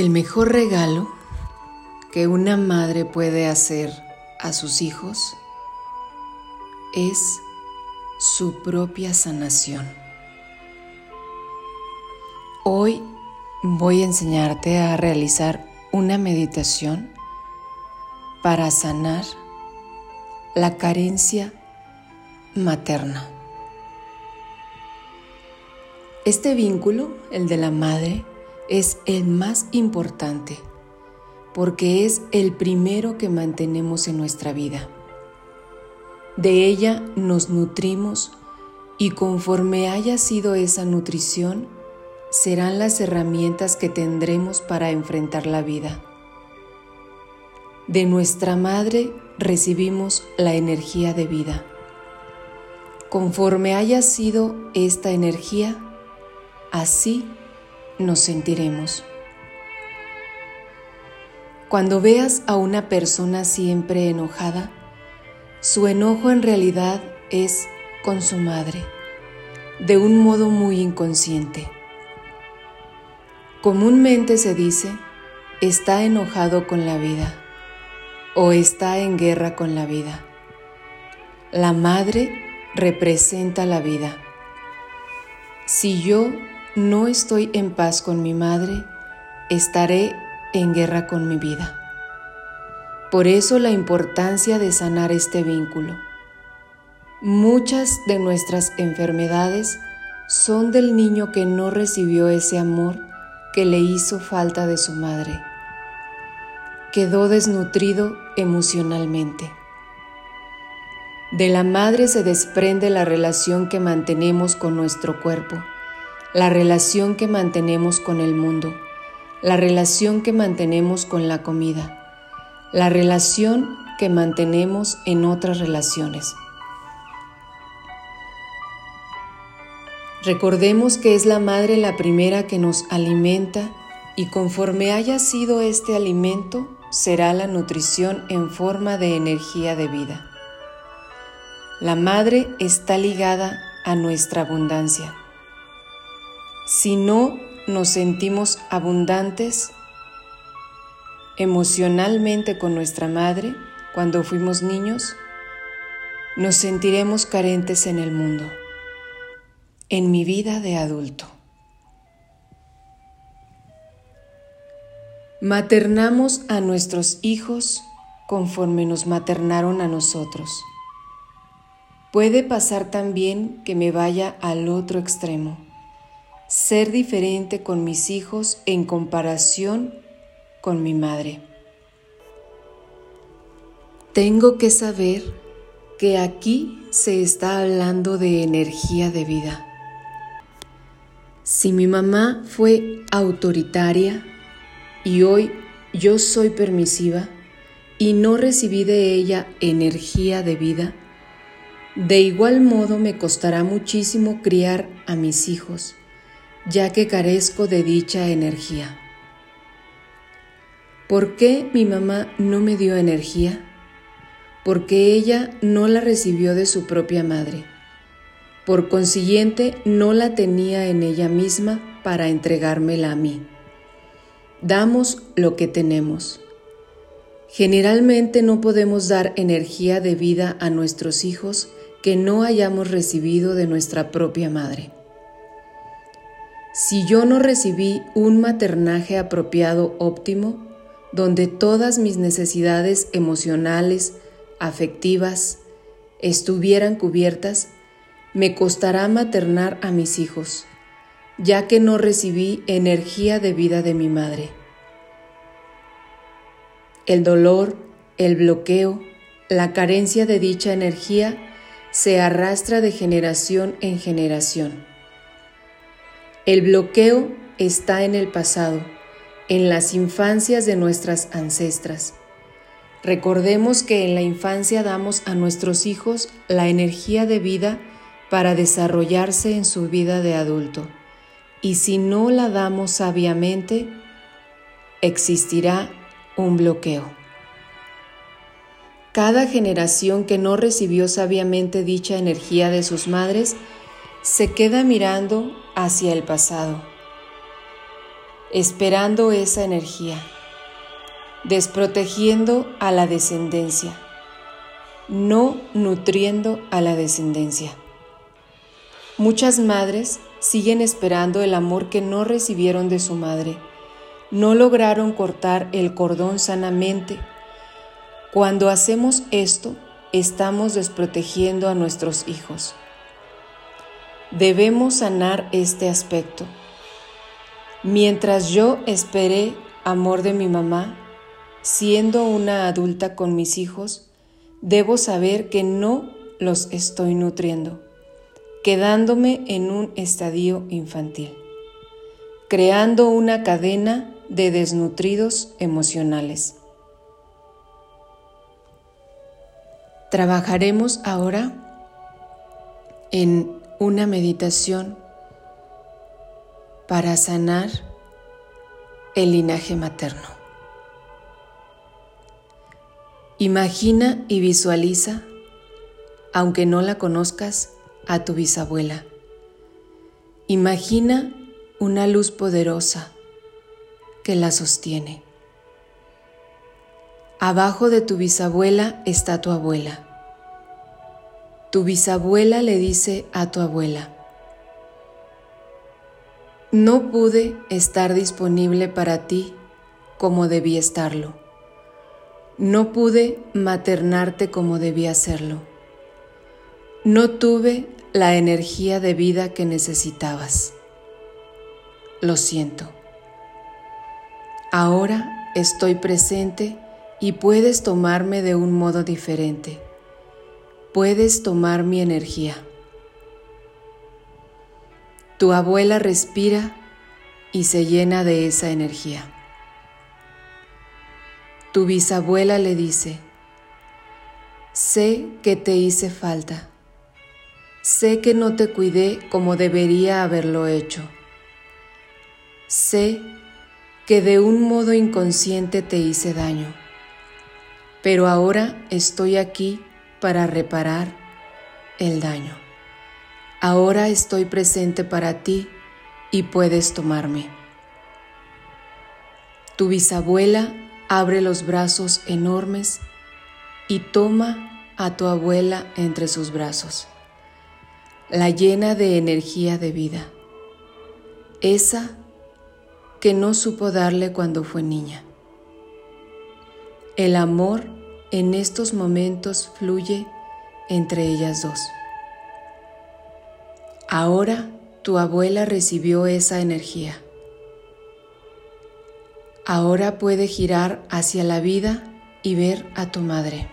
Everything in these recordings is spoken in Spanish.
El mejor regalo que una madre puede hacer a sus hijos es su propia sanación. Hoy voy a enseñarte a realizar una meditación para sanar la carencia materna. Este vínculo, el de la madre, es el más importante porque es el primero que mantenemos en nuestra vida. De ella nos nutrimos y conforme haya sido esa nutrición, serán las herramientas que tendremos para enfrentar la vida. De nuestra madre recibimos la energía de vida. Conforme haya sido esta energía, así nos sentiremos. Cuando veas a una persona siempre enojada, su enojo en realidad es con su madre, de un modo muy inconsciente. Comúnmente se dice, está enojado con la vida o está en guerra con la vida. La madre representa la vida. Si yo no estoy en paz con mi madre, estaré en guerra con mi vida. Por eso la importancia de sanar este vínculo. Muchas de nuestras enfermedades son del niño que no recibió ese amor que le hizo falta de su madre. Quedó desnutrido emocionalmente. De la madre se desprende la relación que mantenemos con nuestro cuerpo, la relación que mantenemos con el mundo, la relación que mantenemos con la comida, la relación que mantenemos en otras relaciones. Recordemos que es la madre la primera que nos alimenta y conforme haya sido este alimento, será la nutrición en forma de energía de vida. La madre está ligada a nuestra abundancia. Si no nos sentimos abundantes emocionalmente con nuestra madre cuando fuimos niños, nos sentiremos carentes en el mundo en mi vida de adulto. Maternamos a nuestros hijos conforme nos maternaron a nosotros. Puede pasar también que me vaya al otro extremo, ser diferente con mis hijos en comparación con mi madre. Tengo que saber que aquí se está hablando de energía de vida. Si mi mamá fue autoritaria y hoy yo soy permisiva y no recibí de ella energía de vida, de igual modo me costará muchísimo criar a mis hijos, ya que carezco de dicha energía. ¿Por qué mi mamá no me dio energía? Porque ella no la recibió de su propia madre. Por consiguiente, no la tenía en ella misma para entregármela a mí. Damos lo que tenemos. Generalmente no podemos dar energía de vida a nuestros hijos que no hayamos recibido de nuestra propia madre. Si yo no recibí un maternaje apropiado óptimo, donde todas mis necesidades emocionales, afectivas, estuvieran cubiertas, me costará maternar a mis hijos, ya que no recibí energía de vida de mi madre. El dolor, el bloqueo, la carencia de dicha energía se arrastra de generación en generación. El bloqueo está en el pasado, en las infancias de nuestras ancestras. Recordemos que en la infancia damos a nuestros hijos la energía de vida para desarrollarse en su vida de adulto. Y si no la damos sabiamente, existirá un bloqueo. Cada generación que no recibió sabiamente dicha energía de sus madres se queda mirando hacia el pasado. esperando esa energía, desprotegiendo a la descendencia, no nutriendo a la descendencia. Muchas madres siguen esperando el amor que no recibieron de su madre. No lograron cortar el cordón sanamente. Cuando hacemos esto, estamos desprotegiendo a nuestros hijos. Debemos sanar este aspecto. Mientras yo esperé amor de mi mamá, siendo una adulta con mis hijos, debo saber que no los estoy nutriendo, quedándome en un estadio infantil, creando una cadena de desnutridos emocionales. Trabajaremos ahora en una meditación para sanar el linaje materno. Imagina y visualiza, aunque no la conozcas, a tu bisabuela. Imagina una luz poderosa que la sostiene. Abajo de tu bisabuela está tu abuela. Tu bisabuela le dice a tu abuela, no pude estar disponible para ti como debí estarlo. No pude maternarte como debía hacerlo. No tuve la energía de vida que necesitabas. Lo siento. Ahora estoy presente y puedes tomarme de un modo diferente puedes tomar mi energía. Tu abuela respira y se llena de esa energía. Tu bisabuela le dice, sé que te hice falta, sé que no te cuidé como debería haberlo hecho, sé que de un modo inconsciente te hice daño, pero ahora estoy aquí para reparar el daño. Ahora estoy presente para ti y puedes tomarme. Tu bisabuela abre los brazos enormes y toma a tu abuela entre sus brazos, la llena de energía de vida, esa que no supo darle cuando fue niña. El amor en estos momentos fluye entre ellas dos. Ahora tu abuela recibió esa energía. Ahora puede girar hacia la vida y ver a tu madre.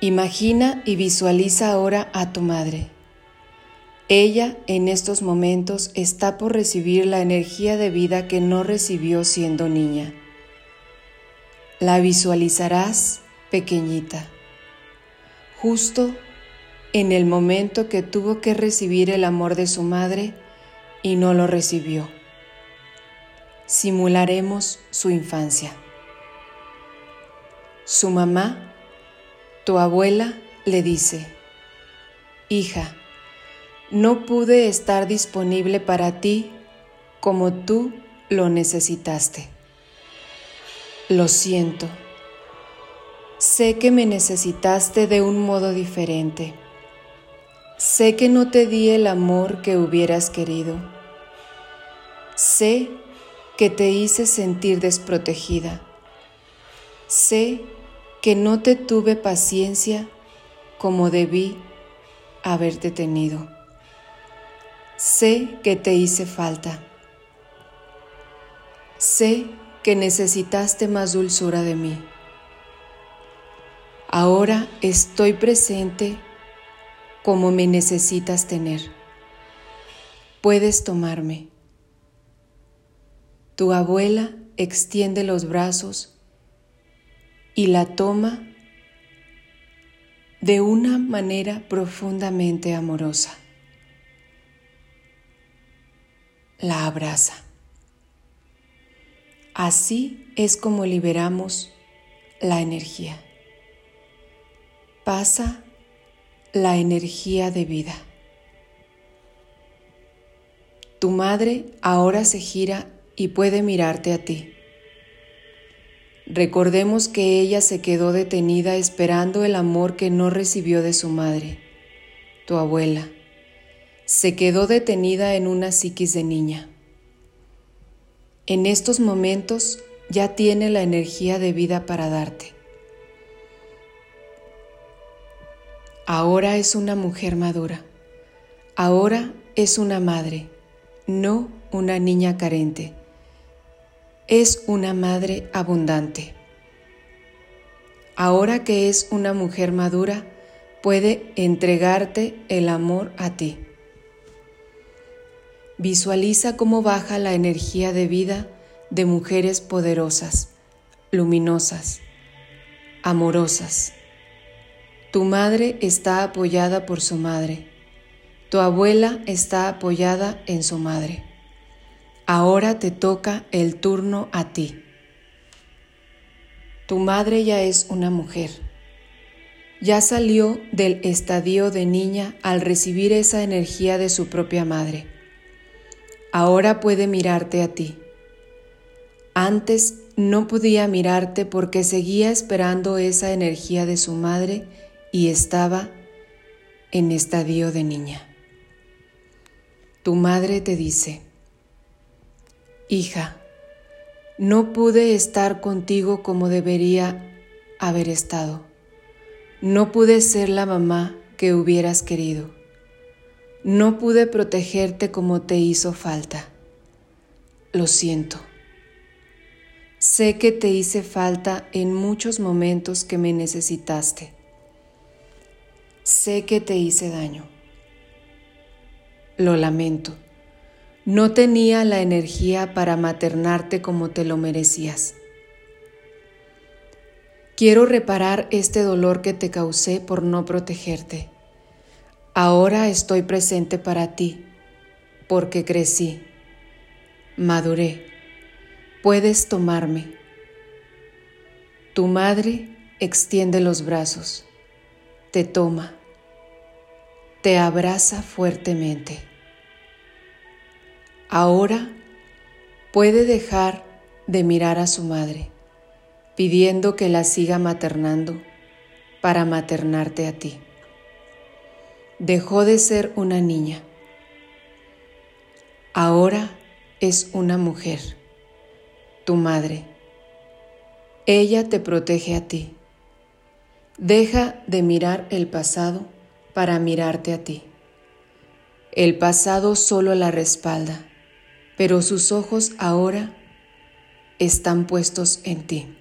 Imagina y visualiza ahora a tu madre. Ella en estos momentos está por recibir la energía de vida que no recibió siendo niña. La visualizarás pequeñita, justo en el momento que tuvo que recibir el amor de su madre y no lo recibió. Simularemos su infancia. Su mamá, tu abuela, le dice, Hija, no pude estar disponible para ti como tú lo necesitaste. Lo siento. Sé que me necesitaste de un modo diferente. Sé que no te di el amor que hubieras querido. Sé que te hice sentir desprotegida. Sé que no te tuve paciencia como debí haberte tenido. Sé que te hice falta. Sé que necesitaste más dulzura de mí. Ahora estoy presente como me necesitas tener. Puedes tomarme. Tu abuela extiende los brazos y la toma de una manera profundamente amorosa. La abraza. Así es como liberamos la energía. Pasa la energía de vida. Tu madre ahora se gira y puede mirarte a ti. Recordemos que ella se quedó detenida esperando el amor que no recibió de su madre, tu abuela. Se quedó detenida en una psiquis de niña. En estos momentos ya tiene la energía de vida para darte. Ahora es una mujer madura. Ahora es una madre, no una niña carente. Es una madre abundante. Ahora que es una mujer madura, puede entregarte el amor a ti. Visualiza cómo baja la energía de vida de mujeres poderosas, luminosas, amorosas tu madre está apoyada por su madre. Tu abuela está apoyada en su madre. Ahora te toca el turno a ti. Tu madre ya es una mujer. Ya salió del estadio de niña al recibir esa energía de su propia madre. Ahora puede mirarte a ti. Antes no podía mirarte porque seguía esperando esa energía de su madre y estaba en estadio de niña. Tu madre te dice, hija, no pude estar contigo como debería haber estado. No pude ser la mamá que hubieras querido. No pude protegerte como te hizo falta. Lo siento. Sé que te hice falta en muchos momentos que me necesitaste Sé que te hice daño. Lo lamento. No tenía la energía para maternarte como te lo merecías. Quiero reparar este dolor que te causé por no protegerte. Ahora estoy presente para ti, porque crecí, maduré. Puedes tomarme. Tu madre extiende los brazos te toma, te abraza fuertemente. Ahora puede dejar de mirar a su madre, pidiendo que la siga maternando para maternarte a ti. Dejó de ser una niña. Ahora es una mujer, tu madre. Ella te protege a ti Deja de mirar el pasado para mirarte a ti. El pasado solo la respalda, pero sus ojos ahora están puestos en ti.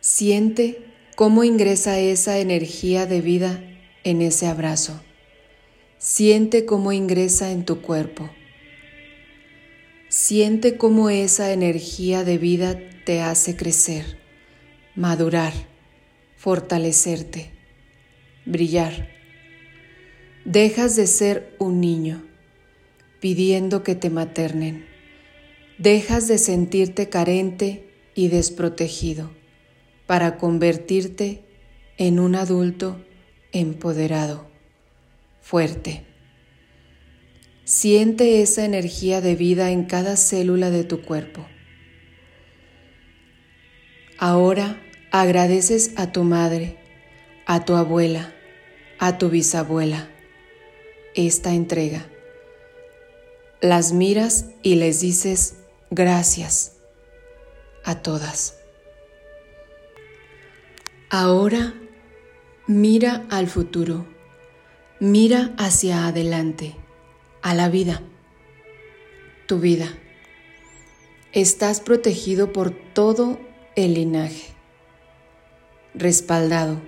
Siente cómo ingresa esa energía de vida en ese abrazo. Siente cómo ingresa en tu cuerpo. Siente cómo esa energía de vida te hace crecer madurar, fortalecerte, brillar. Dejas de ser un niño pidiendo que te maternen. Dejas de sentirte carente y desprotegido para convertirte en un adulto empoderado, fuerte. Siente esa energía de vida en cada célula de tu cuerpo. Ahora agradeces a tu madre, a tu abuela, a tu bisabuela esta entrega. Las miras y les dices gracias a todas. Ahora mira al futuro, mira hacia adelante, a la vida, tu vida. Estás protegido por todo el linaje respaldado,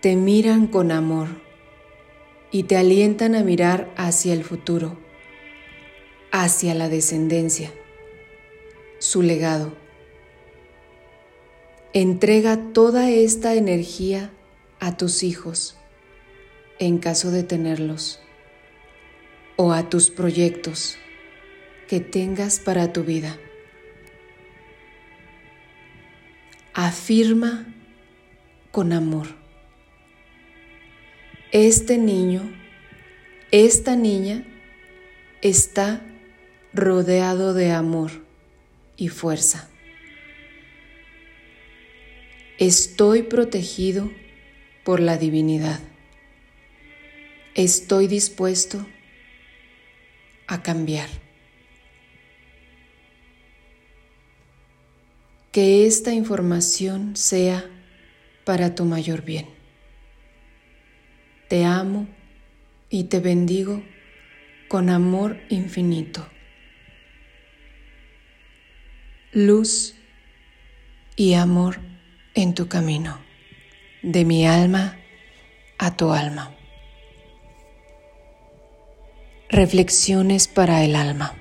te miran con amor y te alientan a mirar hacia el futuro, hacia la descendencia, su legado. Entrega toda esta energía a tus hijos, en caso de tenerlos, o a tus proyectos que tengas para tu vida. Afirma con amor. Este niño esta niña está rodeado de amor y fuerza. Estoy protegido por la divinidad. Estoy dispuesto a cambiar. Que esta información sea para tu mayor bien. Te amo y te bendigo con amor infinito. Luz y amor en tu camino, de mi alma a tu alma. Reflexiones para el alma.